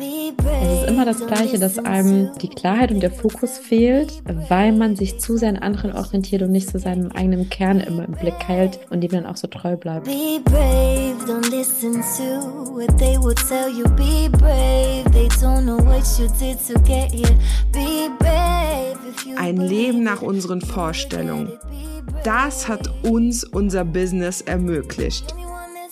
Es ist immer das Gleiche, dass einem die Klarheit und der Fokus fehlt, weil man sich zu seinen anderen orientiert und nicht zu seinem eigenen Kern immer im Blick hält und dem dann auch so treu bleibt. Be brave, don't listen to what they will tell you. Be brave, they don't know what you did to get here. Be brave. Ein Leben nach unseren Vorstellungen. Das hat uns unser Business ermöglicht.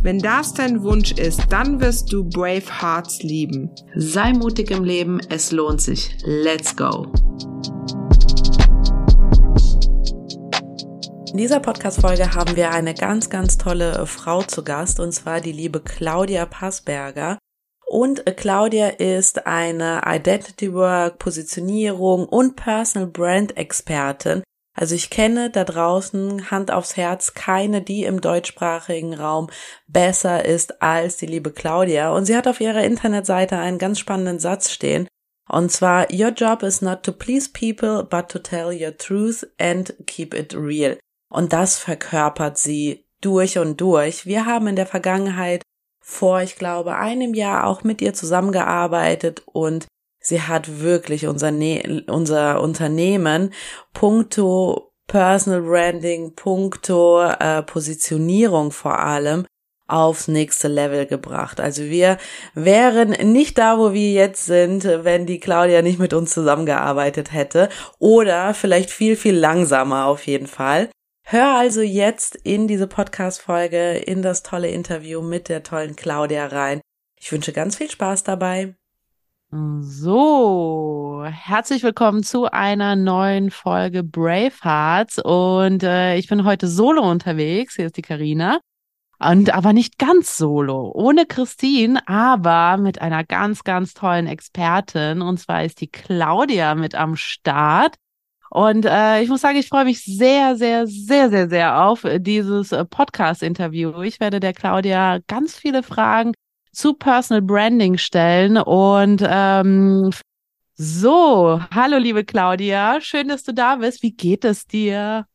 Wenn das dein Wunsch ist, dann wirst du Brave Hearts lieben. Sei mutig im Leben, es lohnt sich. Let's go! In dieser Podcast-Folge haben wir eine ganz, ganz tolle Frau zu Gast, und zwar die liebe Claudia Passberger. Und Claudia ist eine Identity Work, Positionierung und Personal Brand Expertin. Also ich kenne da draußen Hand aufs Herz keine, die im deutschsprachigen Raum besser ist als die liebe Claudia. Und sie hat auf ihrer Internetseite einen ganz spannenden Satz stehen. Und zwar, Your job is not to please people, but to tell your truth and keep it real. Und das verkörpert sie durch und durch. Wir haben in der Vergangenheit vor, ich glaube, einem Jahr auch mit ihr zusammengearbeitet und sie hat wirklich unser, ne unser Unternehmen puncto Personal Branding, puncto äh, Positionierung vor allem aufs nächste Level gebracht. Also wir wären nicht da, wo wir jetzt sind, wenn die Claudia nicht mit uns zusammengearbeitet hätte oder vielleicht viel, viel langsamer auf jeden Fall. Hör also jetzt in diese Podcast-Folge, in das tolle Interview mit der tollen Claudia rein. Ich wünsche ganz viel Spaß dabei. So, herzlich willkommen zu einer neuen Folge Bravehearts und äh, ich bin heute solo unterwegs. Hier ist die Karina und aber nicht ganz solo, ohne Christine, aber mit einer ganz ganz tollen Expertin und zwar ist die Claudia mit am Start. Und äh, ich muss sagen, ich freue mich sehr, sehr, sehr, sehr, sehr auf dieses äh, Podcast-Interview. Ich werde der Claudia ganz viele Fragen zu Personal Branding stellen. Und ähm, so, hallo liebe Claudia, schön, dass du da bist. Wie geht es dir?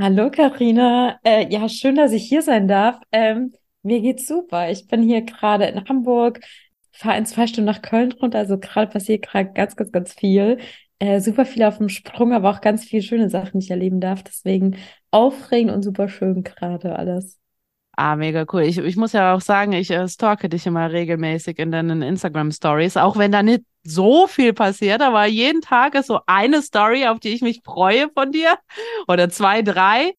Hallo Karina, äh, ja, schön, dass ich hier sein darf. Ähm, mir geht's super. Ich bin hier gerade in Hamburg, fahre in zwei Stunden nach Köln runter, also gerade passiert gerade ganz, ganz, ganz viel. Äh, super viel auf dem Sprung, aber auch ganz viele schöne Sachen, die ich erleben darf. Deswegen aufregend und super schön gerade alles. Ah, mega cool. Ich, ich muss ja auch sagen, ich äh, stalke dich immer regelmäßig in deinen Instagram Stories, auch wenn da nicht so viel passiert, aber jeden Tag ist so eine Story, auf die ich mich freue von dir oder zwei, drei.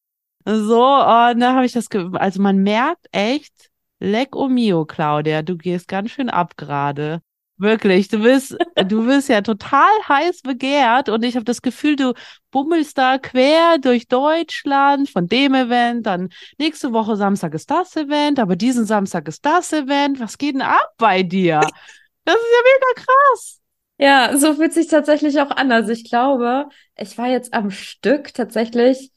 So, und da habe ich das, also man merkt echt, leck o mio, Claudia, du gehst ganz schön ab gerade. Wirklich, du bist, du bist ja total heiß begehrt und ich habe das Gefühl, du bummelst da quer durch Deutschland von dem Event, dann nächste Woche Samstag ist das Event, aber diesen Samstag ist das Event. Was geht denn ab bei dir? Das ist ja mega krass. Ja, so fühlt sich tatsächlich auch an. Also ich glaube, ich war jetzt am Stück tatsächlich,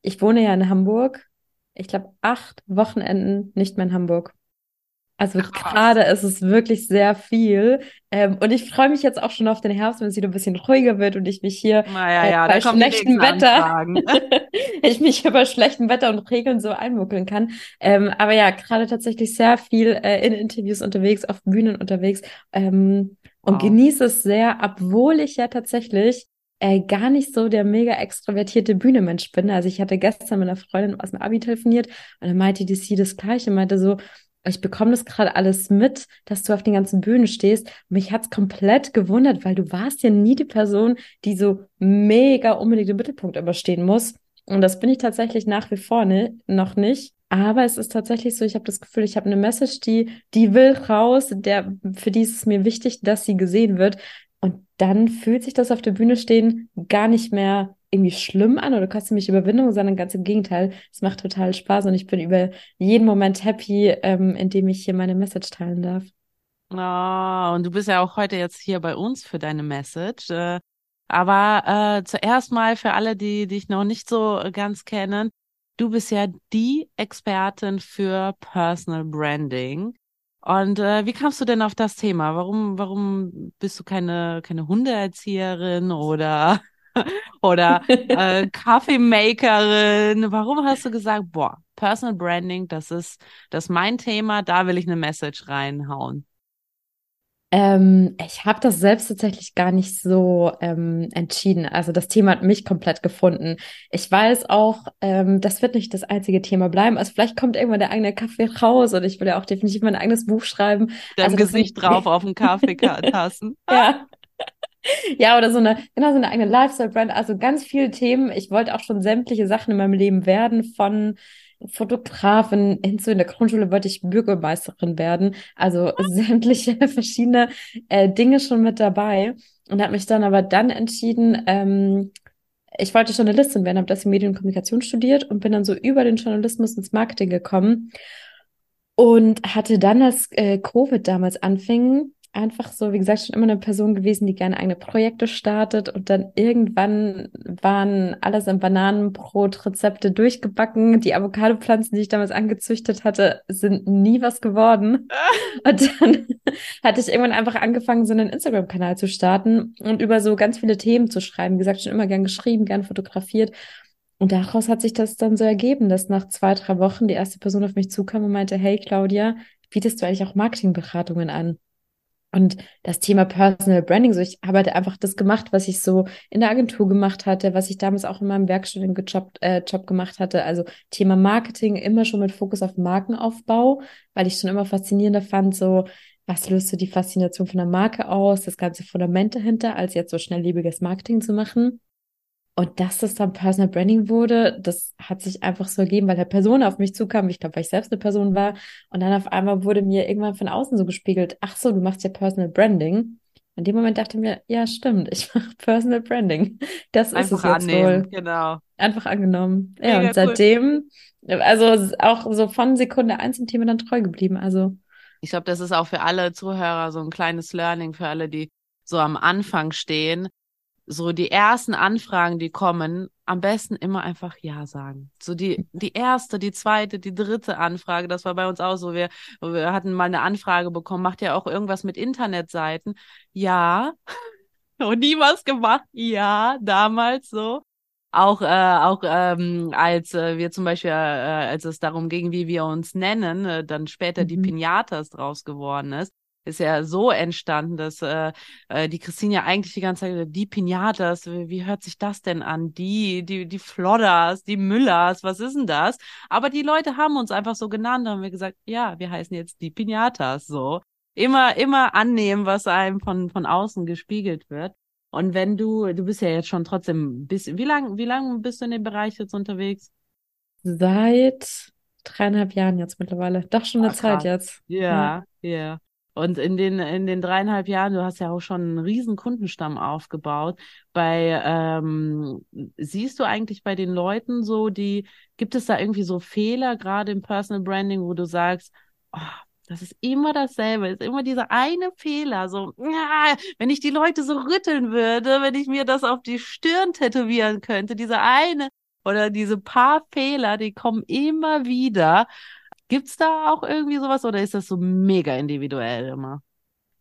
ich wohne ja in Hamburg, ich glaube acht Wochenenden nicht mehr in Hamburg. Also gerade ist es wirklich sehr viel. Ähm, und ich freue mich jetzt auch schon auf den Herbst, wenn es wieder ein bisschen ruhiger wird und ich mich hier naja, äh, ja, bei schlechtem Wetter, ich mich hier bei schlechtem Wetter und Regeln so einmuckeln kann. Ähm, aber ja, gerade tatsächlich sehr viel äh, in Interviews unterwegs, auf Bühnen unterwegs ähm, und wow. genieße es sehr, obwohl ich ja tatsächlich äh, gar nicht so der mega extrovertierte Bühnemensch bin. Also ich hatte gestern mit einer Freundin aus dem Abi telefoniert und dann meinte die sie das Gleiche, meinte so, ich bekomme das gerade alles mit, dass du auf den ganzen Bühnen stehst. Mich hat's komplett gewundert, weil du warst ja nie die Person, die so mega unbedingt im Mittelpunkt überstehen muss. Und das bin ich tatsächlich nach wie vor ne, noch nicht. Aber es ist tatsächlich so, ich habe das Gefühl, ich habe eine Message, die, die will raus, der, für die ist es mir wichtig, dass sie gesehen wird. Und dann fühlt sich das auf der Bühne stehen gar nicht mehr irgendwie schlimm an oder kostet mich Überwindung, sondern ganz im Gegenteil. Es macht total Spaß und ich bin über jeden Moment happy, ähm, in dem ich hier meine Message teilen darf. Oh, und du bist ja auch heute jetzt hier bei uns für deine Message. Äh, aber äh, zuerst mal für alle, die dich noch nicht so ganz kennen, du bist ja die Expertin für Personal Branding. Und äh, wie kamst du denn auf das Thema? Warum, warum bist du keine, keine Hundeerzieherin oder, oder äh, Kaffeemakerin? Warum hast du gesagt, boah, Personal Branding, das ist, das ist mein Thema, da will ich eine Message reinhauen? Ähm, ich habe das selbst tatsächlich gar nicht so ähm, entschieden. Also das Thema hat mich komplett gefunden. Ich weiß auch, ähm, das wird nicht das einzige Thema bleiben. Also vielleicht kommt irgendwann der eigene Kaffee raus und ich will ja auch definitiv mein eigenes Buch schreiben. Dein also Gesicht drauf auf dem Kaffeetassen. ja. Ja, oder so eine, genau, so eine eigene Lifestyle-Brand. Also ganz viele Themen. Ich wollte auch schon sämtliche Sachen in meinem Leben werden, von Fotografin, hinzu in der Grundschule wollte ich Bürgermeisterin werden. Also sämtliche verschiedene äh, Dinge schon mit dabei. Und habe mich dann aber dann entschieden, ähm, ich wollte Journalistin werden, habe das in Medien- und Kommunikation studiert und bin dann so über den Journalismus ins Marketing gekommen. Und hatte dann, als äh, Covid damals anfing, einfach so, wie gesagt, schon immer eine Person gewesen, die gerne eigene Projekte startet und dann irgendwann waren alles in Bananenbrot-Rezepte durchgebacken. Die Avocado-Pflanzen, die ich damals angezüchtet hatte, sind nie was geworden. Und dann hatte ich irgendwann einfach angefangen, so einen Instagram-Kanal zu starten und über so ganz viele Themen zu schreiben. Wie gesagt, schon immer gern geschrieben, gern fotografiert. Und daraus hat sich das dann so ergeben, dass nach zwei, drei Wochen die erste Person auf mich zukam und meinte, hey Claudia, bietest du eigentlich auch Marketingberatungen an? Und das Thema Personal Branding, so ich habe halt einfach das gemacht, was ich so in der Agentur gemacht hatte, was ich damals auch in meinem Werkstudentenjob äh, Job gemacht hatte. Also Thema Marketing immer schon mit Fokus auf Markenaufbau, weil ich schon immer faszinierender fand, so was löst so die Faszination von der Marke aus, das ganze Fundament dahinter, als jetzt so schnelllebiges Marketing zu machen. Und dass das dann Personal Branding wurde, das hat sich einfach so ergeben, weil der Person auf mich zukam. Ich glaube, weil ich selbst eine Person war. Und dann auf einmal wurde mir irgendwann von außen so gespiegelt, ach so, du machst ja Personal Branding. In dem Moment dachte ich mir, ja, stimmt, ich mache Personal Branding. Das Einfach ist es jetzt annehmen, wohl. genau. Einfach angenommen. Mega Ja, cool. und seitdem, also auch so von Sekunde eins im Thema dann treu geblieben. Also Ich glaube, das ist auch für alle Zuhörer so ein kleines Learning, für alle, die so am Anfang stehen. So die ersten Anfragen, die kommen, am besten immer einfach Ja sagen. So die, die erste, die zweite, die dritte Anfrage, das war bei uns auch so. Wir, wir hatten mal eine Anfrage bekommen, macht ja auch irgendwas mit Internetseiten. Ja. Und nie was gemacht. Ja, damals so. Auch, äh, auch ähm, als äh, wir zum Beispiel, äh, als es darum ging, wie wir uns nennen, äh, dann später die Mhm. Pinatas draus geworden ist, ist ja so entstanden, dass äh, äh, die Christine ja eigentlich die ganze Zeit gesagt, die Pinatas, wie, wie hört sich das denn an? Die, die, die Flodders, die Müllers, was ist denn das? Aber die Leute haben uns einfach so genannt, haben wir gesagt, ja, wir heißen jetzt die Pinatas, so. Immer, immer annehmen, was einem von, von außen gespiegelt wird. Und wenn du, du bist ja jetzt schon trotzdem ein bisschen, wie lang, wie lang bist du in dem Bereich jetzt unterwegs? seit dreieinhalb Jahren jetzt mittlerweile. Doch schon eine Ah, Zeit jetzt. Ja, ja. Und in den, in den dreieinhalb Jahren, du hast ja auch schon einen riesen Kundenstamm aufgebaut. Bei, ähm, siehst du eigentlich bei den Leuten so, die, gibt es da irgendwie so Fehler, gerade im Personal Branding, wo du sagst, oh, das ist immer dasselbe, ist immer dieser eine Fehler, so, ja, wenn ich die Leute so rütteln würde, wenn ich mir das auf die Stirn tätowieren könnte, dieser eine oder diese paar Fehler, die kommen immer wieder. Gibt's da auch irgendwie sowas oder ist das so mega individuell immer?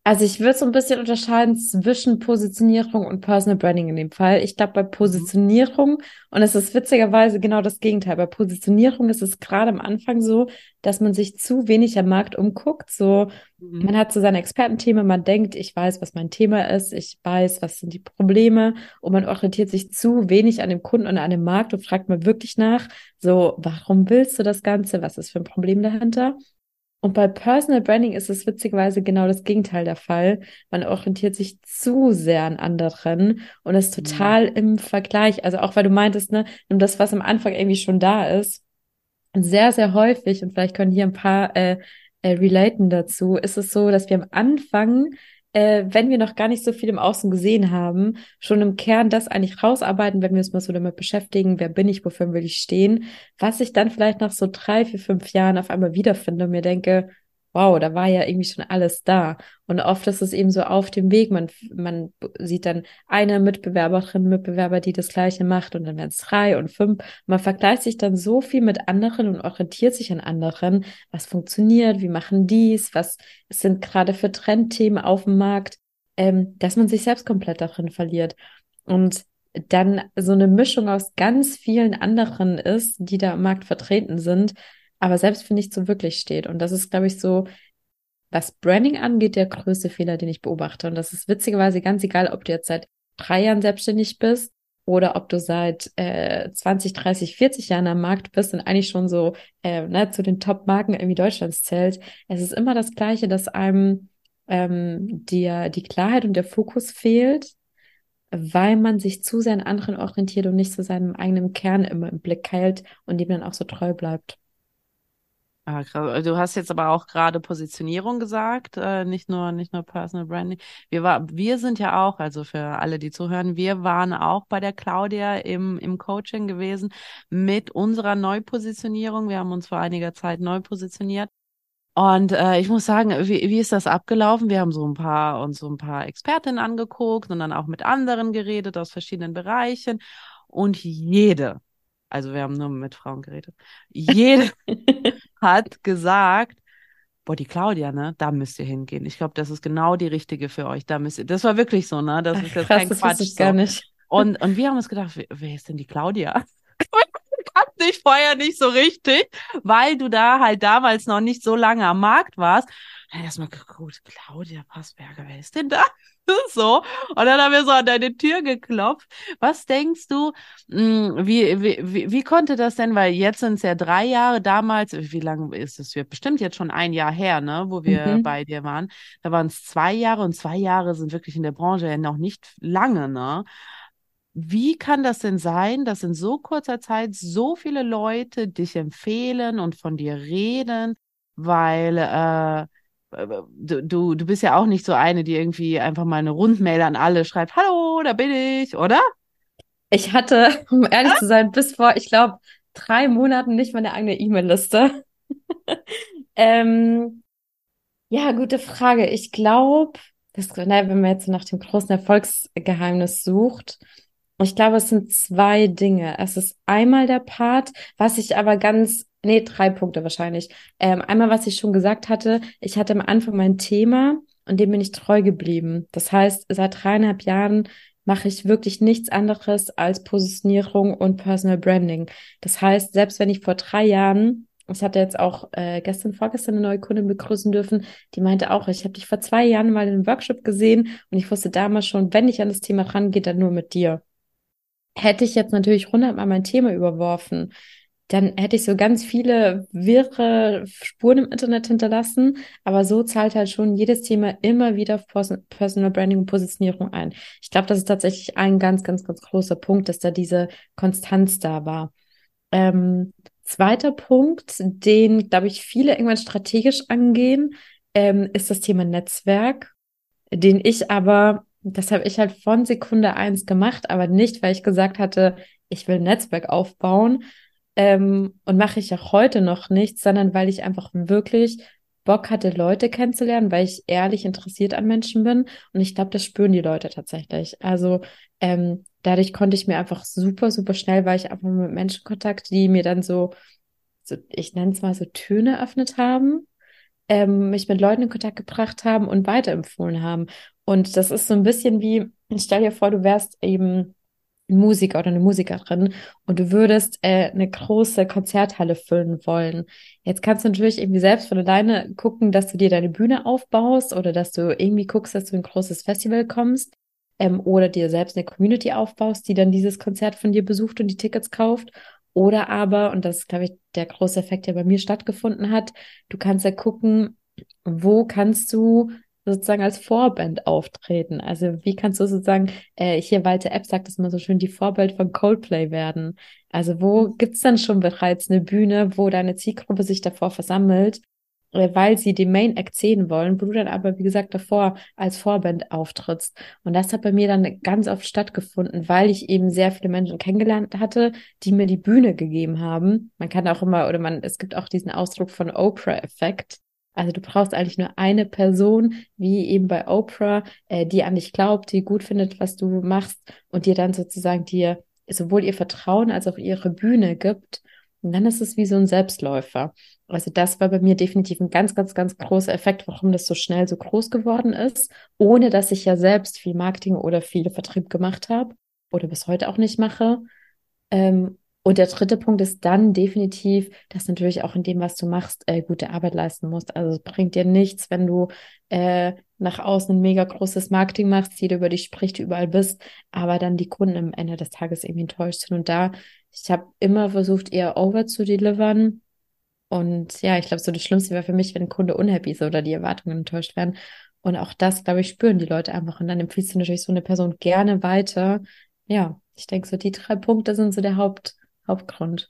Also ich würde so ein bisschen unterscheiden zwischen Positionierung und Personal Branding in dem Fall. Ich glaube, bei Positionierung, und es ist witzigerweise genau das Gegenteil, bei Positionierung ist es gerade am Anfang so, dass man sich zu wenig am Markt umguckt. So, Mhm. man hat so seine Expertenthemen, man denkt, ich weiß, was mein Thema ist, ich weiß, was sind die Probleme, und man orientiert sich zu wenig an dem Kunden und an dem Markt und fragt mal wirklich nach, so, warum willst du das Ganze? Was ist für ein Problem dahinter? Und bei Personal Branding ist es witzigerweise genau das Gegenteil der Fall. Man orientiert sich zu sehr an anderen und ist Mhm. total im Vergleich. Also auch weil du meintest, ne, nimm das, was am Anfang irgendwie schon da ist. Sehr, sehr häufig, und vielleicht können hier ein paar äh, äh, relaten dazu, ist es so, dass wir am Anfang, äh, wenn wir noch gar nicht so viel im Außen gesehen haben, schon im Kern das eigentlich rausarbeiten, wenn wir uns mal so damit beschäftigen, wer bin ich, wofür will ich stehen, was ich dann vielleicht nach so drei, vier, fünf Jahren auf einmal wiederfinde und mir denke, wow, da war ja irgendwie schon alles da. Und oft ist es eben so auf dem Weg. Man, man sieht dann eine Mitbewerberin, Mitbewerber, die das Gleiche macht und dann werden es drei und fünf. Man vergleicht sich dann so viel mit anderen und orientiert sich an anderen. Was funktioniert? Wie machen dies? Was sind gerade für Trendthemen auf dem Markt? Ähm, dass man sich selbst komplett darin verliert. Und dann so eine Mischung aus ganz vielen anderen ist, die da am Markt vertreten sind, aber selbst für nichts so wirklich steht. Und das ist, glaube ich, so, was Branding angeht, der größte Fehler, den ich beobachte. Und das ist witzigerweise ganz egal, ob du jetzt seit drei Jahren selbstständig bist oder ob du seit äh, 20, 30, 40 Jahren am Markt bist und eigentlich schon so äh, ne, zu den Top-Marken irgendwie Deutschlands zählt. Es ist immer das Gleiche, dass einem ähm, dir die Klarheit und der Fokus fehlt, weil man sich zu sehr an anderen orientiert und nicht zu seinem eigenen Kern immer im Blick hält und dem dann auch so treu bleibt. Ah, du hast jetzt aber auch gerade Positionierung gesagt, äh, nicht nur nicht nur Personal Branding. Wir war, wir sind ja auch, also für alle, die zuhören, wir waren auch bei der Claudia im im Coaching gewesen mit unserer Neupositionierung. Wir haben uns vor einiger Zeit neu positioniert. Und äh, ich muss sagen, wie, wie ist das abgelaufen? Wir haben so ein paar uns so ein paar Expertinnen angeguckt und dann auch mit anderen geredet aus verschiedenen Bereichen. Und jede, also wir haben nur mit Frauen geredet, jede hat gesagt, boah, die Claudia, ne, da müsst ihr hingehen. Ich glaube, das ist genau die richtige für euch. Da müsst ihr, das war wirklich so, ne, das ist jetzt Krass, kein das Quatsch. Ich so. gar nicht. Und, und wir haben uns gedacht, wer, ist denn die Claudia? kannte dich vorher nicht so richtig, weil du da halt damals noch nicht so lange am Markt warst. Dann erstmal geguckt, Claudia Passberger, wer ist denn da? so. Und dann haben wir so an deine Tür geklopft. Was denkst du, hm, wie, wie, wie, wie konnte das denn, weil jetzt sind es ja drei Jahre, damals, wie lange ist es? Wird bestimmt jetzt schon ein Jahr her, ne, wo wir mhm. bei dir waren. Da waren es zwei Jahre und zwei Jahre sind wirklich in der Branche ja noch nicht lange, ne? Wie kann das denn sein, dass in so kurzer Zeit so viele Leute dich empfehlen und von dir reden? Weil äh, du, du, du bist ja auch nicht so eine, die irgendwie einfach mal eine Rundmail an alle schreibt, hallo, da bin ich, oder? Ich hatte, um ehrlich zu sein, bis vor, ich glaube, drei Monaten nicht meine eigene E-Mail-Liste. ähm, ja, gute Frage. Ich glaube, wenn man jetzt nach dem großen Erfolgsgeheimnis sucht, ich glaube, es sind zwei Dinge. Es ist einmal der Part, was ich aber ganz, nee, drei Punkte wahrscheinlich. Ähm, einmal, was ich schon gesagt hatte, ich hatte am Anfang mein Thema und dem bin ich treu geblieben. Das heißt, seit dreieinhalb Jahren mache ich wirklich nichts anderes als Positionierung und Personal Branding. Das heißt, selbst wenn ich vor drei Jahren ich hatte jetzt auch äh, gestern, vorgestern eine neue Kundin begrüßen dürfen, die meinte auch, ich habe dich vor zwei Jahren mal in einem Workshop gesehen und ich wusste damals schon, wenn ich an das Thema rangehe, dann nur mit dir hätte ich jetzt natürlich hundertmal mein Thema überworfen, dann hätte ich so ganz viele wirre Spuren im Internet hinterlassen. Aber so zahlt halt schon jedes Thema immer wieder Personal Branding und Positionierung ein. Ich glaube, das ist tatsächlich ein ganz, ganz, ganz großer Punkt, dass da diese Konstanz da war. Ähm, zweiter Punkt, den, glaube ich, viele irgendwann strategisch angehen, ähm, ist das Thema Netzwerk, den ich aber das habe ich halt von Sekunde eins gemacht, aber nicht, weil ich gesagt hatte, ich will ein Netzwerk aufbauen. Ähm, und mache ich auch heute noch nicht, sondern weil ich einfach wirklich Bock hatte, Leute kennenzulernen, weil ich ehrlich interessiert an Menschen bin. Und ich glaube, das spüren die Leute tatsächlich. Also ähm, dadurch konnte ich mir einfach super, super schnell, weil ich einfach mit Menschen Kontakt, die mir dann so, so ich nenne es mal so Töne eröffnet haben, ähm, mich mit Leuten in Kontakt gebracht haben und weiterempfohlen haben. Und das ist so ein bisschen wie, stell dir vor, du wärst eben Musiker oder eine Musikerin und du würdest äh, eine große Konzerthalle füllen wollen. Jetzt kannst du natürlich irgendwie selbst von alleine gucken, dass du dir deine Bühne aufbaust oder dass du irgendwie guckst, dass du in ein großes Festival kommst ähm, oder dir selbst eine Community aufbaust, die dann dieses Konzert von dir besucht und die Tickets kauft. Oder aber, und das ist, glaube ich, der große Effekt, der bei mir stattgefunden hat, du kannst ja gucken, wo kannst du sozusagen als Vorband auftreten? Also wie kannst du sozusagen, äh, hier Walter App sagt es immer so schön, die Vorbild von Coldplay werden? Also wo gibt's dann schon bereits eine Bühne, wo deine Zielgruppe sich davor versammelt, äh, weil sie die Main Act sehen wollen, wo du dann aber, wie gesagt, davor als Vorband auftrittst. Und das hat bei mir dann ganz oft stattgefunden, weil ich eben sehr viele Menschen kennengelernt hatte, die mir die Bühne gegeben haben. Man kann auch immer, oder man, es gibt auch diesen Ausdruck von Oprah-Effekt Also du brauchst eigentlich nur eine Person, wie eben bei Oprah, äh, die an dich glaubt, die gut findet, was du machst und dir dann sozusagen dir sowohl ihr Vertrauen als auch ihre Bühne gibt. Und dann ist es wie so ein Selbstläufer. Also das war bei mir definitiv ein ganz, ganz, ganz großer Effekt, warum das so schnell so groß geworden ist, ohne dass ich ja selbst viel Marketing oder viel Vertrieb gemacht habe oder bis heute auch nicht mache. Ähm, und der dritte Punkt ist dann definitiv, dass natürlich auch in dem, was du machst, äh, gute Arbeit leisten musst. Also es bringt dir nichts, wenn du äh, nach außen ein mega großes Marketing machst, jeder über dich spricht, überall bist, aber dann die Kunden am Ende des Tages irgendwie enttäuscht sind. Und da, ich habe immer versucht, eher over zu delivern. Und ja, ich glaube, so das Schlimmste wäre für mich, wenn ein Kunde unhappy ist oder die Erwartungen enttäuscht werden. Und auch das, glaube ich, spüren die Leute einfach. Und dann empfiehlst du natürlich so eine Person gerne weiter. Ja, ich denke, so die drei Punkte sind so der Haupt, Hauptgrund.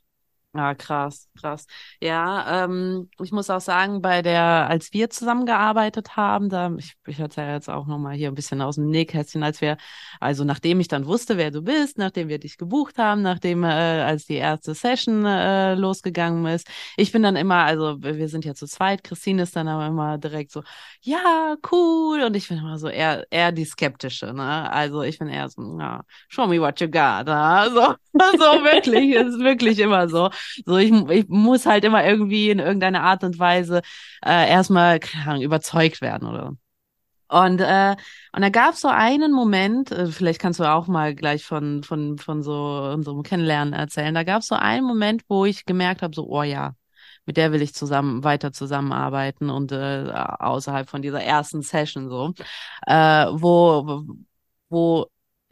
Ah, krass, krass. Ja, ähm, ich muss auch sagen, bei der, als wir zusammengearbeitet haben, da, ich, ich erzähle jetzt auch nochmal hier ein bisschen aus dem Nähkästchen, als wir, also nachdem ich dann wusste, wer du bist, nachdem wir dich gebucht haben, nachdem, äh, als die erste Session äh, losgegangen ist, ich bin dann immer, also wir sind ja zu zweit, Christine ist dann aber immer direkt so, ja, cool, und ich bin immer so eher, eher die skeptische, ne? Also ich bin eher so, ja, show me what you got, ne? so, so wirklich, ist wirklich immer so. So, ich, ich muss halt immer irgendwie in irgendeiner Art und Weise äh, erstmal überzeugt werden oder und, äh, und da gab es so einen Moment, äh, vielleicht kannst du auch mal gleich von, von, von so unserem Kennenlernen erzählen, da gab es so einen Moment, wo ich gemerkt habe, so, oh ja, mit der will ich zusammen weiter zusammenarbeiten und äh, außerhalb von dieser ersten Session so, äh, wo, wo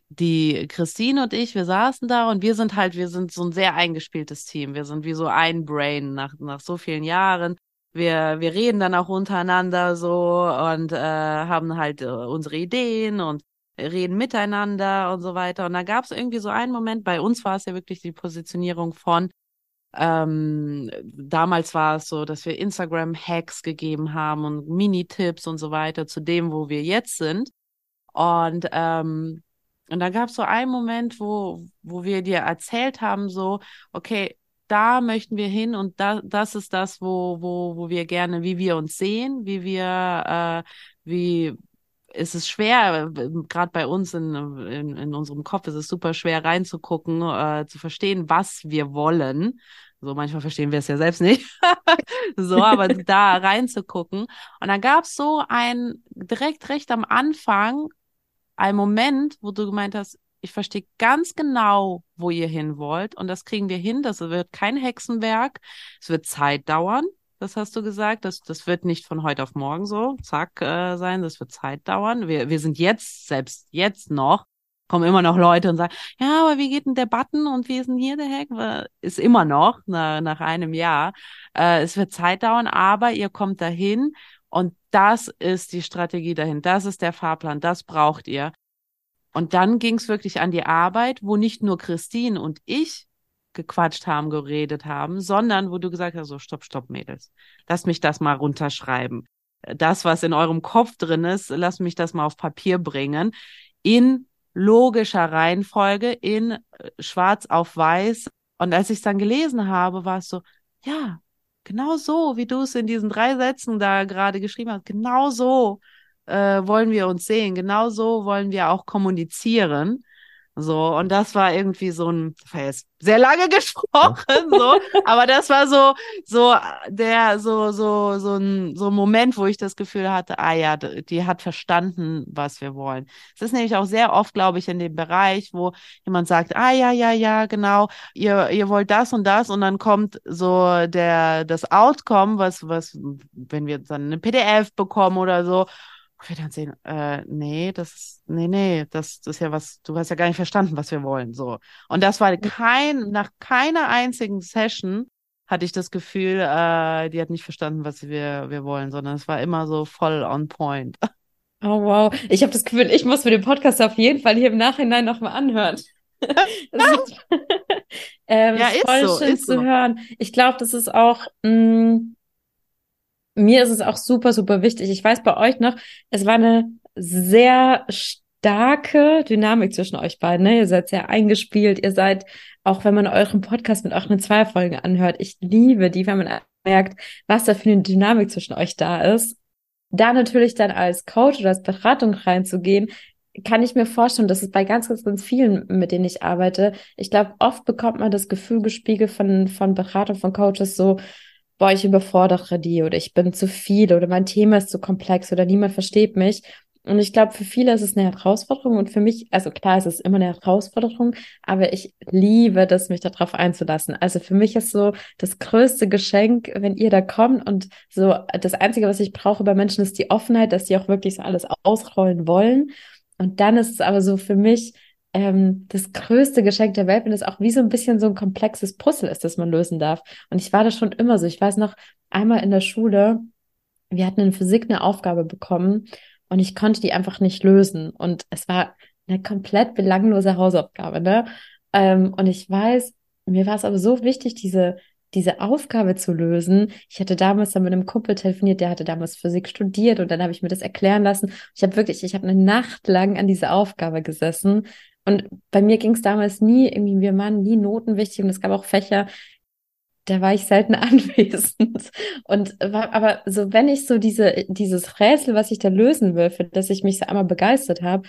die Christine und ich, wir saßen da und wir sind halt, wir sind so ein sehr eingespieltes Team. Wir sind wie so ein Brain nach, nach so vielen Jahren. Wir, wir reden dann auch untereinander so und äh, haben halt äh, unsere Ideen und reden miteinander und so weiter. Und da gab es irgendwie so einen Moment, bei uns war es ja wirklich die Positionierung von, ähm, damals war es so, dass wir Instagram-Hacks gegeben haben und Mini-Tipps und so weiter zu dem, wo wir jetzt sind. Und ähm, und da gab es so einen Moment, wo, wo wir dir erzählt haben, so, okay, da möchten wir hin und da, das ist das, wo, wo, wo wir gerne, wie wir uns sehen, wie wir, äh, wie ist es schwer, gerade bei uns in, in, in unserem Kopf ist es super schwer reinzugucken, äh, zu verstehen, was wir wollen. So manchmal verstehen wir es ja selbst nicht. so, aber da reinzugucken. Und dann gab es so ein direkt recht am Anfang ein Moment, wo du gemeint hast, ich verstehe ganz genau, wo ihr hin wollt und das kriegen wir hin. Das wird kein Hexenwerk. Es wird Zeit dauern. Das hast du gesagt. Das, das wird nicht von heute auf morgen so, zack, äh, sein. Das wird Zeit dauern. Wir, wir sind jetzt, selbst jetzt noch, kommen immer noch Leute und sagen, ja, aber wie geht denn der Button und wie ist denn hier der Hack? Ist immer noch, na, nach einem Jahr. Äh, es wird Zeit dauern, aber ihr kommt dahin und das ist die Strategie dahin, das ist der Fahrplan, das braucht ihr. Und dann ging es wirklich an die Arbeit, wo nicht nur Christine und ich gequatscht haben, geredet haben, sondern wo du gesagt hast, so stopp, stopp, Mädels, lass mich das mal runterschreiben. Das, was in eurem Kopf drin ist, lass mich das mal auf Papier bringen. In logischer Reihenfolge, in äh, schwarz auf weiß. Und als ich es dann gelesen habe, war es so, ja, Genau so, wie du es in diesen drei Sätzen da gerade geschrieben hast, genau so äh, wollen wir uns sehen, genau so wollen wir auch kommunizieren. So, und das war irgendwie so ein, das war jetzt sehr lange gesprochen, so, aber das war so, so, der, so, so, so ein, so ein Moment, wo ich das Gefühl hatte, ah ja, die hat verstanden, was wir wollen. Es ist nämlich auch sehr oft, glaube ich, in dem Bereich, wo jemand sagt, ah ja, ja, ja, genau, ihr, ihr wollt das und das und dann kommt so der, das Outcome, was, was, wenn wir dann eine PDF bekommen oder so, wir dann sehen, äh, nee, das ist, nee, nee, das, das ist ja was, du hast ja gar nicht verstanden, was wir wollen, so. Und das war kein, nach keiner einzigen Session hatte ich das Gefühl, äh, die hat nicht verstanden, was wir, wir wollen, sondern es war immer so voll on point. Oh wow, ich habe das Gefühl, ich muss mir den Podcast auf jeden Fall hier im Nachhinein nochmal anhören. ist, ähm, ja, ist voll so, schön ist zu so. hören. Ich glaube, das ist auch mh, mm, mir ist es auch super, super wichtig. Ich weiß bei euch noch, es war eine sehr starke Dynamik zwischen euch beiden. Ne? Ihr seid sehr eingespielt. Ihr seid, auch wenn man euren Podcast mit euren zwei Folgen anhört, ich liebe die, wenn man merkt, was da für eine Dynamik zwischen euch da ist. Da natürlich dann als Coach oder als Beratung reinzugehen, kann ich mir vorstellen, dass es bei ganz, ganz, ganz vielen, mit denen ich arbeite, ich glaube, oft bekommt man das Gefühl gespiegelt von, von Beratung, von Coaches so, boah, ich überfordere die oder ich bin zu viel oder mein Thema ist zu komplex oder niemand versteht mich. Und ich glaube, für viele ist es eine Herausforderung und für mich, also klar, es ist immer eine Herausforderung, aber ich liebe das, mich darauf einzulassen. Also für mich ist so das größte Geschenk, wenn ihr da kommt und so das Einzige, was ich brauche bei Menschen, ist die Offenheit, dass die auch wirklich so alles ausrollen wollen. Und dann ist es aber so für mich ähm, das größte Geschenk der Welt, wenn es auch wie so ein bisschen so ein komplexes Puzzle ist, das man lösen darf. Und ich war da schon immer so. Ich weiß noch einmal in der Schule, wir hatten in Physik eine Aufgabe bekommen und ich konnte die einfach nicht lösen. Und es war eine komplett belanglose Hausaufgabe, ne? Ähm, und ich weiß, mir war es aber so wichtig, diese, diese Aufgabe zu lösen. Ich hatte damals dann mit einem Kumpel telefoniert, der hatte damals Physik studiert und dann habe ich mir das erklären lassen. Ich habe wirklich, ich habe eine Nacht lang an dieser Aufgabe gesessen. Und bei mir ging es damals nie, irgendwie, wir waren nie Noten wichtig und es gab auch Fächer, da war ich selten anwesend. Und war, aber so, wenn ich so diese, dieses Rätsel, was ich da lösen will, für das ich mich so einmal begeistert habe,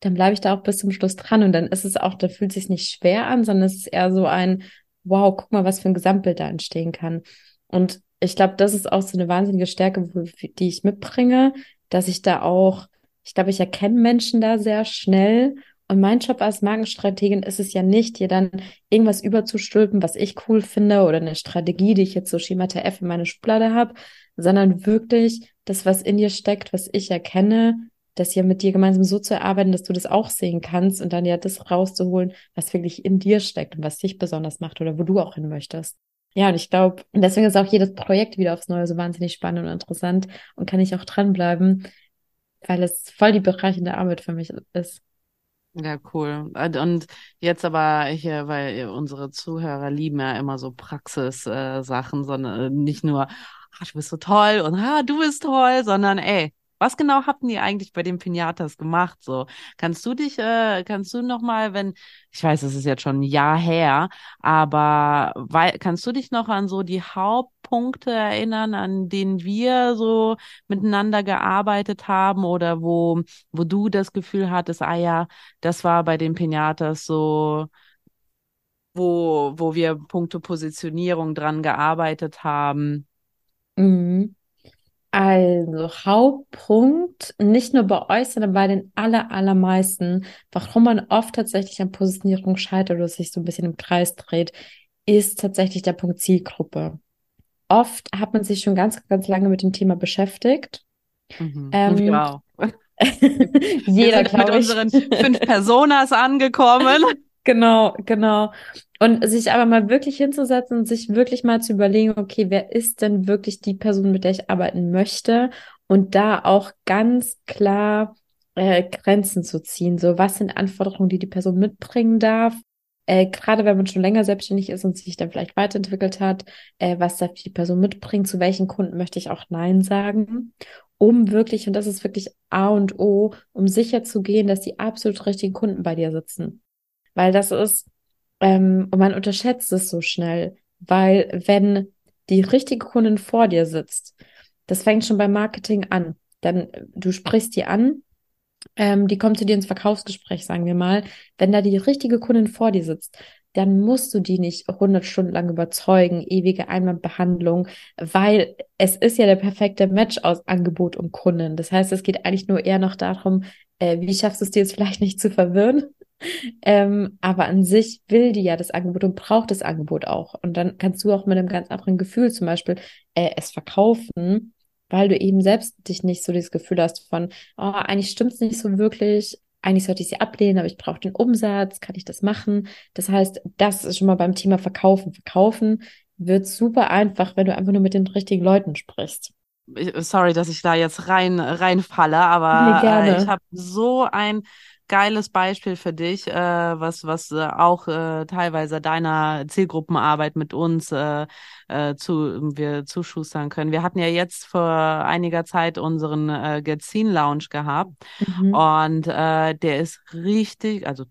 dann bleibe ich da auch bis zum Schluss dran. Und dann ist es auch, da fühlt sich nicht schwer an, sondern es ist eher so ein, wow, guck mal, was für ein Gesamtbild da entstehen kann. Und ich glaube, das ist auch so eine wahnsinnige Stärke, die ich mitbringe, dass ich da auch, ich glaube, ich erkenne Menschen da sehr schnell und mein Job als Markenstrategin ist es ja nicht, dir dann irgendwas überzustülpen, was ich cool finde oder eine Strategie, die ich jetzt so Schemata F in meine Schublade habe, sondern wirklich das, was in dir steckt, was ich erkenne, das ja mit dir gemeinsam so zu erarbeiten, dass du das auch sehen kannst und dann ja das rauszuholen, was wirklich in dir steckt und was dich besonders macht oder wo du auch hin möchtest. Ja, und ich glaube, deswegen ist auch jedes Projekt wieder aufs Neue so wahnsinnig spannend und interessant und kann ich auch dranbleiben, weil es voll die bereichende Arbeit für mich ist. Ja, cool. Und jetzt aber hier, weil unsere Zuhörer lieben ja immer so Praxis-Sachen, sondern äh, nicht nur, ah, du bist so toll und ah, du bist toll, sondern ey, was genau habt ihr eigentlich bei den Pinatas gemacht? So, kannst du dich, äh, kannst du noch mal, wenn, ich weiß, es ist jetzt schon ein Jahr her, aber weil, kannst du dich noch an so die Hauptpunkte erinnern, an denen wir so miteinander gearbeitet haben oder wo, wo du das Gefühl hattest, ah ja, das war bei den Pinatas so, wo, wo wir Punkte Positionierung dran gearbeitet haben? Mhm. Also Hauptpunkt, nicht nur bei euch, sondern bei den aller, allermeisten, warum man oft tatsächlich an Positionierung scheitert oder sich so ein bisschen im Kreis dreht, ist tatsächlich der Punkt Zielgruppe. Oft hat man sich schon ganz, ganz lange mit dem Thema beschäftigt. Mhm. Ähm, wow. jeder, Wir mit unseren fünf Personas angekommen. Genau, genau. Und sich aber mal wirklich hinzusetzen und sich wirklich mal zu überlegen, okay, wer ist denn wirklich die Person, mit der ich arbeiten möchte? Und da auch ganz klar äh, Grenzen zu ziehen. So, was sind Anforderungen, die die Person mitbringen darf? Äh, gerade wenn man schon länger selbstständig ist und sich dann vielleicht weiterentwickelt hat, äh, was darf die Person mitbringen? Zu welchen Kunden möchte ich auch Nein sagen? Um wirklich, und das ist wirklich A und O, um sicher zu gehen, dass die absolut richtigen Kunden bei dir sitzen. Weil das ist, ähm, und man unterschätzt es so schnell, weil wenn die richtige Kundin vor dir sitzt, das fängt schon beim Marketing an. Dann, du sprichst die an, ähm, die kommt zu dir ins Verkaufsgespräch, sagen wir mal. Wenn da die richtige Kundin vor dir sitzt, dann musst du die nicht 100 Stunden lang überzeugen, ewige Einwandbehandlung, weil es ist ja der perfekte Match aus Angebot und Kunden. Das heißt, es geht eigentlich nur eher noch darum, äh, wie schaffst du es dir jetzt vielleicht nicht zu verwirren, ähm, aber an sich will die ja das Angebot und braucht das Angebot auch. Und dann kannst du auch mit einem ganz anderen Gefühl zum Beispiel äh, es verkaufen, weil du eben selbst dich nicht so dieses Gefühl hast von, oh, eigentlich stimmt es nicht so wirklich, eigentlich sollte ich sie ablehnen, aber ich brauche den Umsatz, kann ich das machen? Das heißt, das ist schon mal beim Thema Verkaufen. Verkaufen wird super einfach, wenn du einfach nur mit den richtigen Leuten sprichst. Sorry, dass ich da jetzt rein reinfalle, aber nee, äh, ich habe so ein geiles Beispiel für dich, äh, was, was äh, auch äh, teilweise deiner Zielgruppenarbeit mit uns äh, äh, zu, wir zuschustern können. Wir hatten ja jetzt vor einiger Zeit unseren äh, Gazin Lounge gehabt mhm. und äh, der ist richtig, also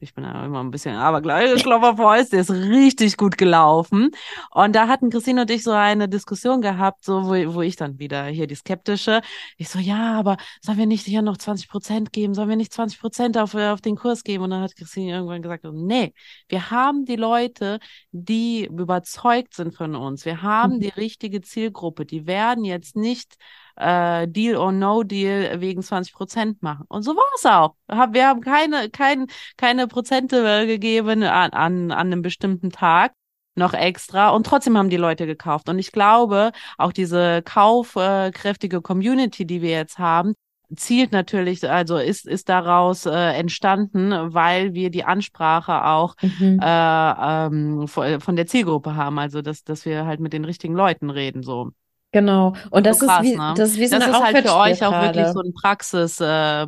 ich bin ja immer ein bisschen aber gleich Klopferfäust, der ist richtig gut gelaufen und da hatten Christine und ich so eine Diskussion gehabt, so wo, wo ich dann wieder hier die skeptische, ich so ja, aber sollen wir nicht hier noch 20 Prozent geben, sollen wir nicht 20 Prozent auf, auf den Kurs geben und dann hat Christine irgendwann gesagt, nee, wir haben die Leute, die überzeugt sind von uns. Wir haben die richtige Zielgruppe. Die werden jetzt nicht äh, Deal or No Deal wegen 20 Prozent machen. Und so war es auch. Wir haben keine, kein, keine Prozente gegeben an, an, an einem bestimmten Tag noch extra und trotzdem haben die Leute gekauft. Und ich glaube, auch diese kaufkräftige Community, die wir jetzt haben, zielt natürlich, also ist, ist daraus äh, entstanden, weil wir die Ansprache auch mhm. äh, ähm, von der Zielgruppe haben, also dass, dass wir halt mit den richtigen Leuten reden, so. Genau. Und das so krass, ist wie, ne? das ist wie so das ist halt für euch auch wirklich so ein Praxis, äh,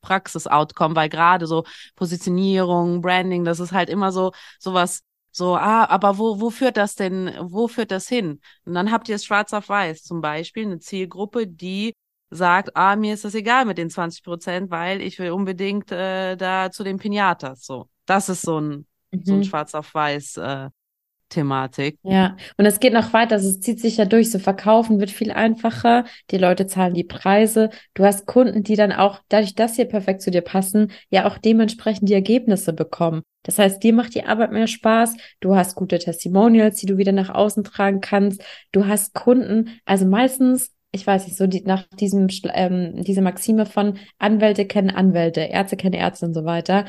Praxis-Outcome, weil gerade so Positionierung, Branding, das ist halt immer so sowas, so, ah, aber wo, wo führt das denn, wo führt das hin? Und dann habt ihr es schwarz auf weiß, zum Beispiel eine Zielgruppe, die sagt, ah, mir ist das egal mit den 20 Prozent, weil ich will unbedingt äh, da zu den Pinatas. So, das ist so ein, mhm. so ein mhm. Schwarz auf Weiß äh, Thematik. Ja, und es geht noch weiter, also es zieht sich ja durch. So verkaufen wird viel einfacher. Die Leute zahlen die Preise. Du hast Kunden, die dann auch, dadurch, dass sie perfekt zu dir passen, ja auch dementsprechend die Ergebnisse bekommen. Das heißt, dir macht die Arbeit mehr Spaß. Du hast gute Testimonials, die du wieder nach außen tragen kannst. Du hast Kunden, also meistens ich weiß nicht, so die, nach diesem, ähm, diese Maxime von Anwälte kennen Anwälte, Ärzte kennen Ärzte und so weiter.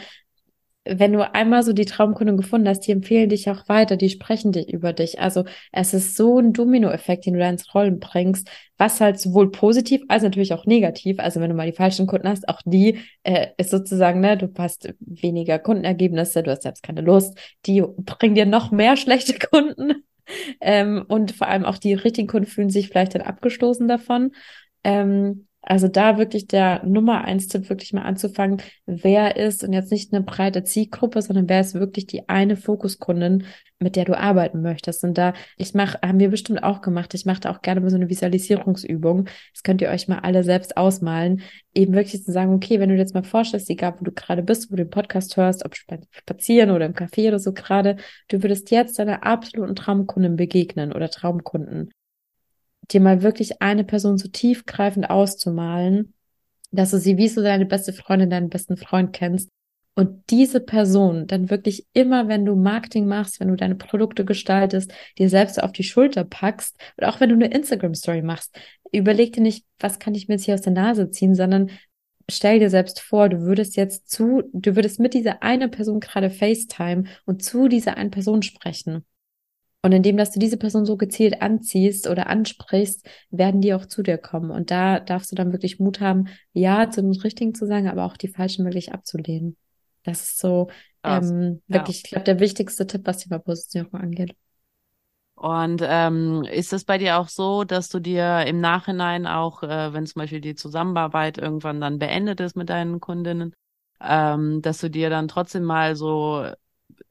Wenn du einmal so die Traumkunden gefunden hast, die empfehlen dich auch weiter, die sprechen dich über dich. Also es ist so ein Dominoeffekt, den du da ins Rollen bringst, was halt sowohl positiv als natürlich auch negativ, also wenn du mal die falschen Kunden hast, auch die äh, ist sozusagen, ne, du hast weniger Kundenergebnisse, du hast selbst keine Lust, die bringen dir noch mehr schlechte Kunden ähm, und vor allem auch die richtigen Kunden fühlen sich vielleicht dann abgestoßen davon. Ähm, also da wirklich der Nummer eins Tipp wirklich mal anzufangen, wer ist und jetzt nicht eine breite Zielgruppe, sondern wer ist wirklich die eine Fokuskundin, mit der du arbeiten möchtest. Und da, ich mache, haben wir bestimmt auch gemacht, ich mache da auch gerne mal so eine Visualisierungsübung. Das könnt ihr euch mal alle selbst ausmalen. Eben wirklich zu sagen, okay, wenn du dir jetzt mal vorstellst, egal wo du gerade bist, wo du den Podcast hörst, ob spazieren oder im Café oder so gerade, du würdest jetzt deiner absoluten Traumkundin begegnen oder Traumkunden dir mal wirklich eine Person so tiefgreifend auszumalen, dass du sie wie so deine beste Freundin, deinen besten Freund kennst und diese Person dann wirklich immer, wenn du Marketing machst, wenn du deine Produkte gestaltest, dir selbst auf die Schulter packst und auch wenn du eine Instagram-Story machst, überleg dir nicht, was kann ich mir jetzt hier aus der Nase ziehen, sondern stell dir selbst vor, du würdest jetzt zu, du würdest mit dieser eine Person gerade FaceTime und zu dieser einen Person sprechen. Und indem, dass du diese Person so gezielt anziehst oder ansprichst, werden die auch zu dir kommen. Und da darfst du dann wirklich Mut haben, ja zum Richtigen zu sagen, aber auch die Falschen wirklich abzulehnen. Das ist so ähm, wirklich, ja. ich glaube, der wichtigste Tipp, was Thema Positionierung angeht. Und ähm, ist es bei dir auch so, dass du dir im Nachhinein auch, äh, wenn zum Beispiel die Zusammenarbeit irgendwann dann beendet ist mit deinen Kundinnen, ähm, dass du dir dann trotzdem mal so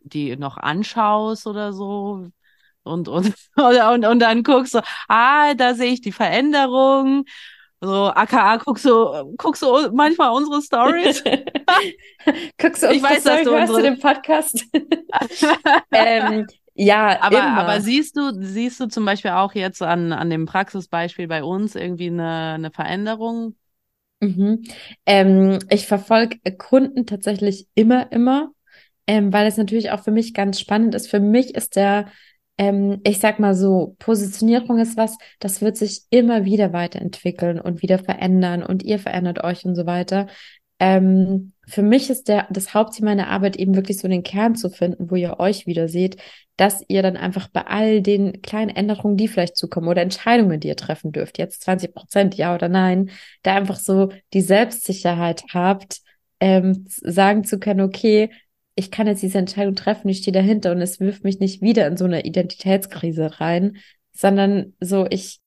die noch anschaust oder so, und, und, und, und dann guckst du, ah, da sehe ich die Veränderung. So, aka guckst du, guckst du manchmal unsere Stories? guckst du ich weiß, dass du hörst unsere... du den Podcast? ähm, ja, aber, immer. aber siehst du, siehst du zum Beispiel auch jetzt an, an dem Praxisbeispiel bei uns irgendwie eine, eine Veränderung? Mhm. Ähm, ich verfolge Kunden tatsächlich immer, immer, ähm, weil es natürlich auch für mich ganz spannend ist. Für mich ist der ähm, ich sag mal so, Positionierung ist was, das wird sich immer wieder weiterentwickeln und wieder verändern und ihr verändert euch und so weiter. Ähm, für mich ist der, das Hauptziel meiner Arbeit eben wirklich so den Kern zu finden, wo ihr euch wieder seht, dass ihr dann einfach bei all den kleinen Änderungen, die vielleicht zukommen oder Entscheidungen, die ihr treffen dürft, jetzt 20 Prozent, ja oder nein, da einfach so die Selbstsicherheit habt, ähm, sagen zu können, okay, ich kann jetzt diese Entscheidung treffen, ich stehe dahinter und es wirft mich nicht wieder in so eine Identitätskrise rein, sondern so, ich,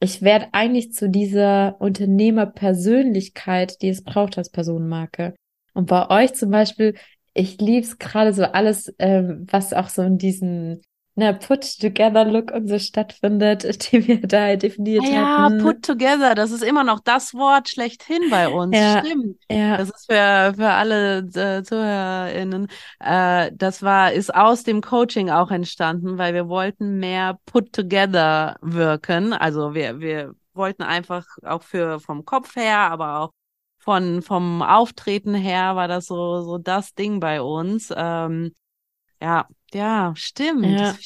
ich werde eigentlich zu dieser Unternehmerpersönlichkeit, die es braucht als Personenmarke. Und bei euch zum Beispiel, ich liebe es gerade so alles, ähm, was auch so in diesen ne, Put-Together-Look und so stattfindet, den wir da definiert ja, hatten. Ja, Put Together, das ist immer noch das Wort schlechthin bei uns. Ja, Stimmt. Ja. Das ist für, für alle äh, ZuhörerInnen. Äh, das war, ist aus dem Coaching auch entstanden, weil wir wollten mehr Put Together wirken. Also wir, wir wollten einfach auch für vom Kopf her, aber auch von vom Auftreten her war das so so das Ding bei uns. Ähm, ja, ja, stimmt. Ja.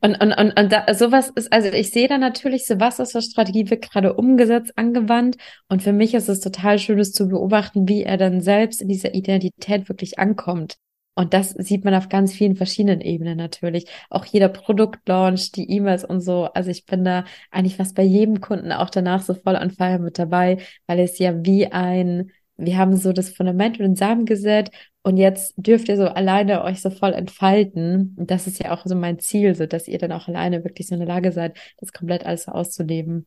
Und, und, und, und da, sowas ist, also ich sehe da natürlich, so was ist für Strategie wird gerade umgesetzt, angewandt. Und für mich ist es total schön, es zu beobachten, wie er dann selbst in dieser Identität wirklich ankommt. Und das sieht man auf ganz vielen verschiedenen Ebenen natürlich. Auch jeder Produktlaunch, die E-Mails und so. Also ich bin da eigentlich fast bei jedem Kunden auch danach so voll an Feier mit dabei, weil es ja wie ein, wir haben so das Fundament und den Samen gesät und jetzt dürft ihr so alleine euch so voll entfalten. Und das ist ja auch so mein Ziel, so dass ihr dann auch alleine wirklich so in der Lage seid, das komplett alles so auszuleben.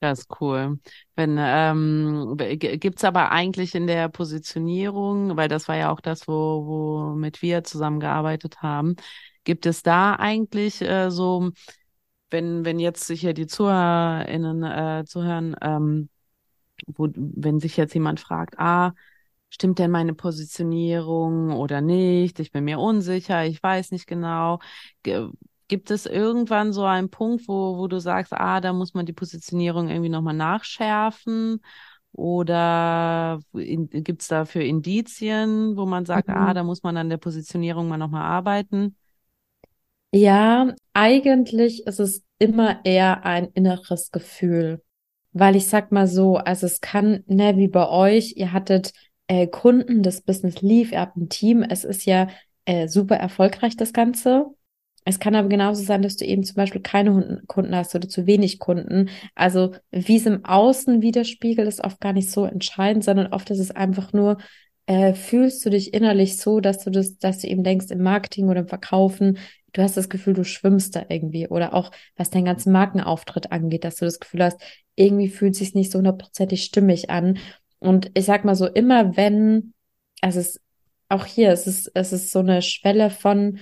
Das ist cool. Wenn ähm, gibt's aber eigentlich in der Positionierung, weil das war ja auch das, wo womit wir zusammengearbeitet haben, gibt es da eigentlich äh, so, wenn wenn jetzt hier die ZuhörerInnen äh, zuhören, ähm, wo wenn sich jetzt jemand fragt, ah stimmt denn meine Positionierung oder nicht? Ich bin mir unsicher, ich weiß nicht genau. Gibt es irgendwann so einen Punkt, wo, wo du sagst, ah, da muss man die Positionierung irgendwie nochmal nachschärfen? Oder gibt es dafür Indizien, wo man sagt, ah, mhm. ah, da muss man an der Positionierung mal nochmal arbeiten? Ja, eigentlich ist es immer eher ein inneres Gefühl. Weil ich sag mal so, also es kann, ne, wie bei euch, ihr hattet äh, Kunden, das Business lief, ihr habt ein Team, es ist ja äh, super erfolgreich, das Ganze. Es kann aber genauso sein, dass du eben zum Beispiel keine Kunden hast oder zu wenig Kunden. Also wie es im Außen widerspiegelt, ist oft gar nicht so entscheidend, sondern oft ist es einfach nur, äh, fühlst du dich innerlich so, dass du das, dass du eben denkst, im Marketing oder im Verkaufen, du hast das Gefühl, du schwimmst da irgendwie. Oder auch, was deinen ganzen Markenauftritt angeht, dass du das Gefühl hast, irgendwie fühlt es sich nicht so hundertprozentig stimmig an. Und ich sag mal so, immer wenn, also es auch hier, es ist, es ist so eine Schwelle von,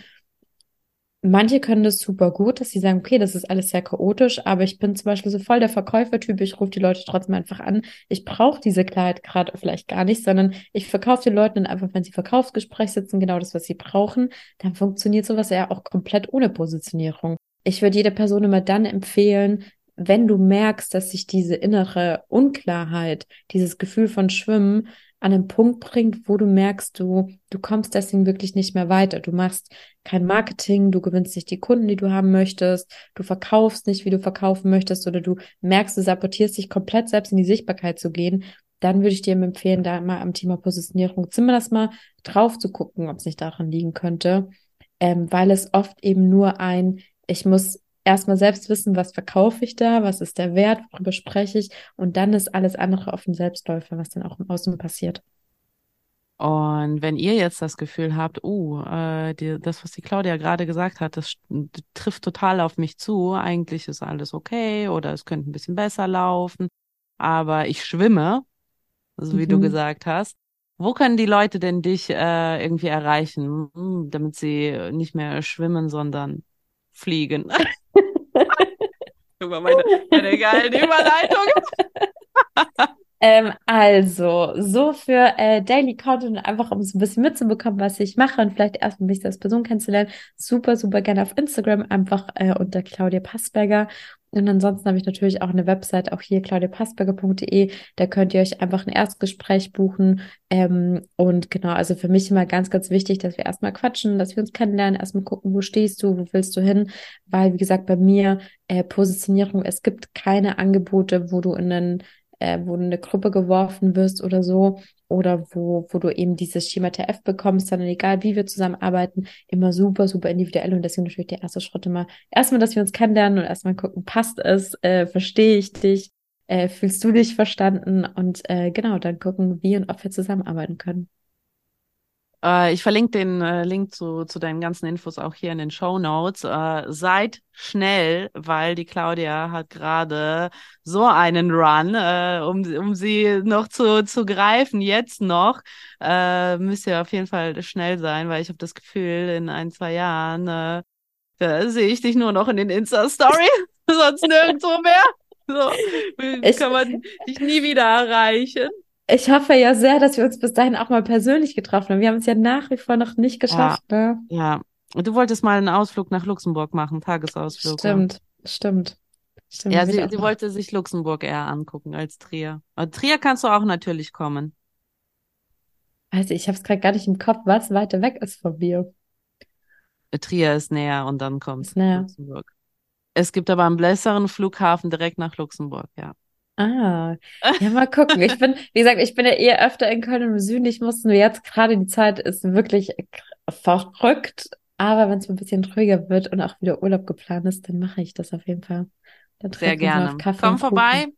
manche können das super gut, dass sie sagen, okay, das ist alles sehr chaotisch, aber ich bin zum Beispiel so voll der Verkäufertyp, ich rufe die Leute trotzdem einfach an. Ich brauche diese Klarheit gerade vielleicht gar nicht, sondern ich verkaufe den Leuten dann einfach, wenn sie Verkaufsgespräch sitzen, genau das, was sie brauchen, dann funktioniert sowas ja auch komplett ohne Positionierung. Ich würde jeder Person immer dann empfehlen, wenn du merkst, dass sich diese innere Unklarheit, dieses Gefühl von Schwimmen an einen Punkt bringt, wo du merkst, du, du kommst deswegen wirklich nicht mehr weiter. Du machst kein Marketing, du gewinnst nicht die Kunden, die du haben möchtest, du verkaufst nicht, wie du verkaufen möchtest, oder du merkst, du sabotierst dich komplett selbst in die Sichtbarkeit zu gehen, dann würde ich dir empfehlen, da mal am Thema Positionierung zumindest mal drauf zu gucken, ob es nicht daran liegen könnte, ähm, weil es oft eben nur ein, ich muss erstmal selbst wissen, was verkaufe ich da, was ist der Wert, worüber spreche ich und dann ist alles andere auf dem Selbstläufer, was dann auch im Außen passiert. Und wenn ihr jetzt das Gefühl habt, uh, äh, die, das, was die Claudia gerade gesagt hat, das trifft total auf mich zu, eigentlich ist alles okay oder es könnte ein bisschen besser laufen, aber ich schwimme, so wie mhm. du gesagt hast. Wo können die Leute denn dich äh, irgendwie erreichen, hm, damit sie nicht mehr schwimmen, sondern fliegen? Über meine, meine geilen Überleitungen. Ähm, also, so für äh, Daily Content, einfach um so ein bisschen mitzubekommen, was ich mache und vielleicht erstmal mich als Person kennenzulernen, super, super gerne auf Instagram, einfach äh, unter Claudia Passberger. Und ansonsten habe ich natürlich auch eine Website, auch hier claudiapassberger.de. Da könnt ihr euch einfach ein Erstgespräch buchen. Ähm, und genau, also für mich immer ganz, ganz wichtig, dass wir erstmal quatschen, dass wir uns kennenlernen, erstmal gucken, wo stehst du, wo willst du hin. Weil, wie gesagt, bei mir äh, Positionierung, es gibt keine Angebote, wo du in einen äh, wo du in eine Gruppe geworfen wirst oder so, oder wo, wo du eben dieses Schema TF bekommst, sondern egal wie wir zusammenarbeiten, immer super, super individuell. Und deswegen natürlich der erste Schritt immer erstmal, dass wir uns kennenlernen und erstmal gucken, passt es, äh, verstehe ich dich, äh, fühlst du dich verstanden? Und äh, genau, dann gucken, wie und ob wir zusammenarbeiten können. Äh, ich verlinke den äh, Link zu, zu deinen ganzen Infos auch hier in den Show Notes. Äh, seid schnell, weil die Claudia hat gerade so einen Run, äh, um, um sie noch zu, zu greifen, jetzt noch. Äh, müsst ihr auf jeden Fall schnell sein, weil ich habe das Gefühl, in ein, zwei Jahren äh, sehe ich dich nur noch in den Insta-Stories, sonst nirgendwo mehr. So, kann man dich nie wieder erreichen. Ich hoffe ja sehr, dass wir uns bis dahin auch mal persönlich getroffen haben. Wir haben es ja nach wie vor noch nicht geschafft. Ja, ne? ja. Du wolltest mal einen Ausflug nach Luxemburg machen, Tagesausflug. Stimmt, ja. stimmt. Stimmt, ja, sie, sie wollte sich Luxemburg eher angucken als Trier. Aber Trier kannst du auch natürlich kommen. Also ich habe es gerade gar nicht im Kopf, was weiter weg ist von mir. Trier ist näher und dann kommt. Luxemburg. Es gibt aber einen besseren Flughafen direkt nach Luxemburg, ja. Ah, ja, mal gucken. Ich bin, wie gesagt, ich bin ja eher öfter in Köln und im Süden. Ich musste nur jetzt gerade die Zeit ist wirklich verrückt. Aber wenn es ein bisschen ruhiger wird und auch wieder Urlaub geplant ist, dann mache ich das auf jeden Fall. Dann Sehr gerne. Komm vorbei.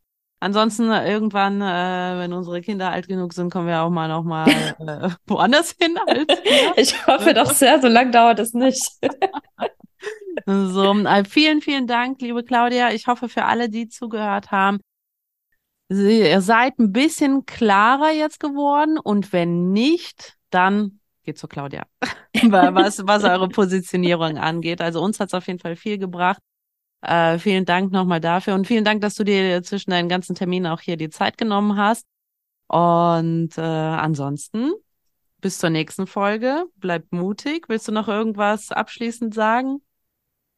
Ansonsten äh, irgendwann, äh, wenn unsere Kinder alt genug sind, kommen wir auch mal noch mal äh, woanders hin. Als ich hoffe doch sehr, so lange dauert es nicht. so, äh, vielen, vielen Dank, liebe Claudia. Ich hoffe für alle, die zugehört haben, ihr seid ein bisschen klarer jetzt geworden und wenn nicht, dann geht zu Claudia, was, was eure Positionierung angeht. Also uns hat es auf jeden Fall viel gebracht. Äh, vielen Dank nochmal dafür und vielen Dank, dass du dir zwischen deinen ganzen Terminen auch hier die Zeit genommen hast. Und äh, ansonsten bis zur nächsten Folge. Bleib mutig. Willst du noch irgendwas abschließend sagen?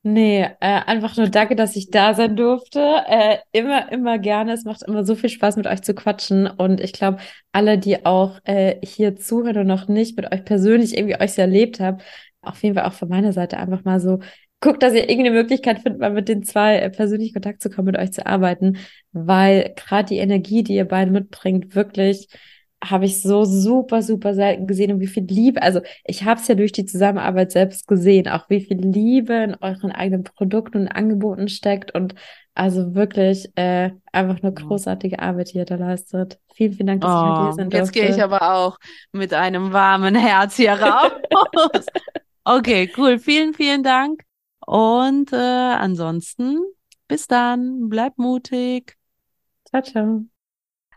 Nee, äh, einfach nur danke, dass ich da sein durfte. Äh, immer, immer gerne. Es macht immer so viel Spaß, mit euch zu quatschen. Und ich glaube, alle, die auch äh, hier zuhören und noch nicht mit euch persönlich irgendwie euch erlebt habt, auf jeden Fall auch von meiner Seite einfach mal so guckt, dass ihr irgendeine Möglichkeit findet, mal mit den zwei äh, persönlich Kontakt zu kommen, mit euch zu arbeiten, weil gerade die Energie, die ihr beide mitbringt, wirklich habe ich so super, super selten gesehen und wie viel Liebe, also ich habe es ja durch die Zusammenarbeit selbst gesehen, auch wie viel Liebe in euren eigenen Produkten und Angeboten steckt und also wirklich äh, einfach eine großartige Arbeit, die ihr da leistet. Vielen, vielen Dank, dass oh, ich mit dir sein durfte. Jetzt gehe ich aber auch mit einem warmen Herz hier raus. okay, cool. Vielen, vielen Dank. Und äh, ansonsten, bis dann, bleib mutig. Ciao, ciao.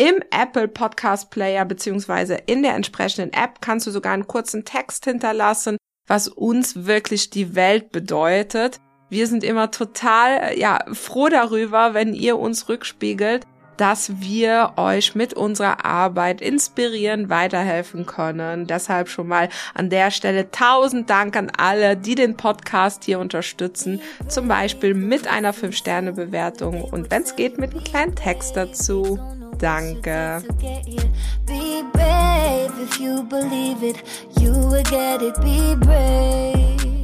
Im Apple Podcast Player beziehungsweise in der entsprechenden App kannst du sogar einen kurzen Text hinterlassen, was uns wirklich die Welt bedeutet. Wir sind immer total ja froh darüber, wenn ihr uns rückspiegelt, dass wir euch mit unserer Arbeit inspirieren, weiterhelfen können. Deshalb schon mal an der Stelle tausend Dank an alle, die den Podcast hier unterstützen. Zum Beispiel mit einer 5-Sterne-Bewertung und wenn es geht, mit einem kleinen Text dazu. Danke. If you believe it, you will get it. Be brave.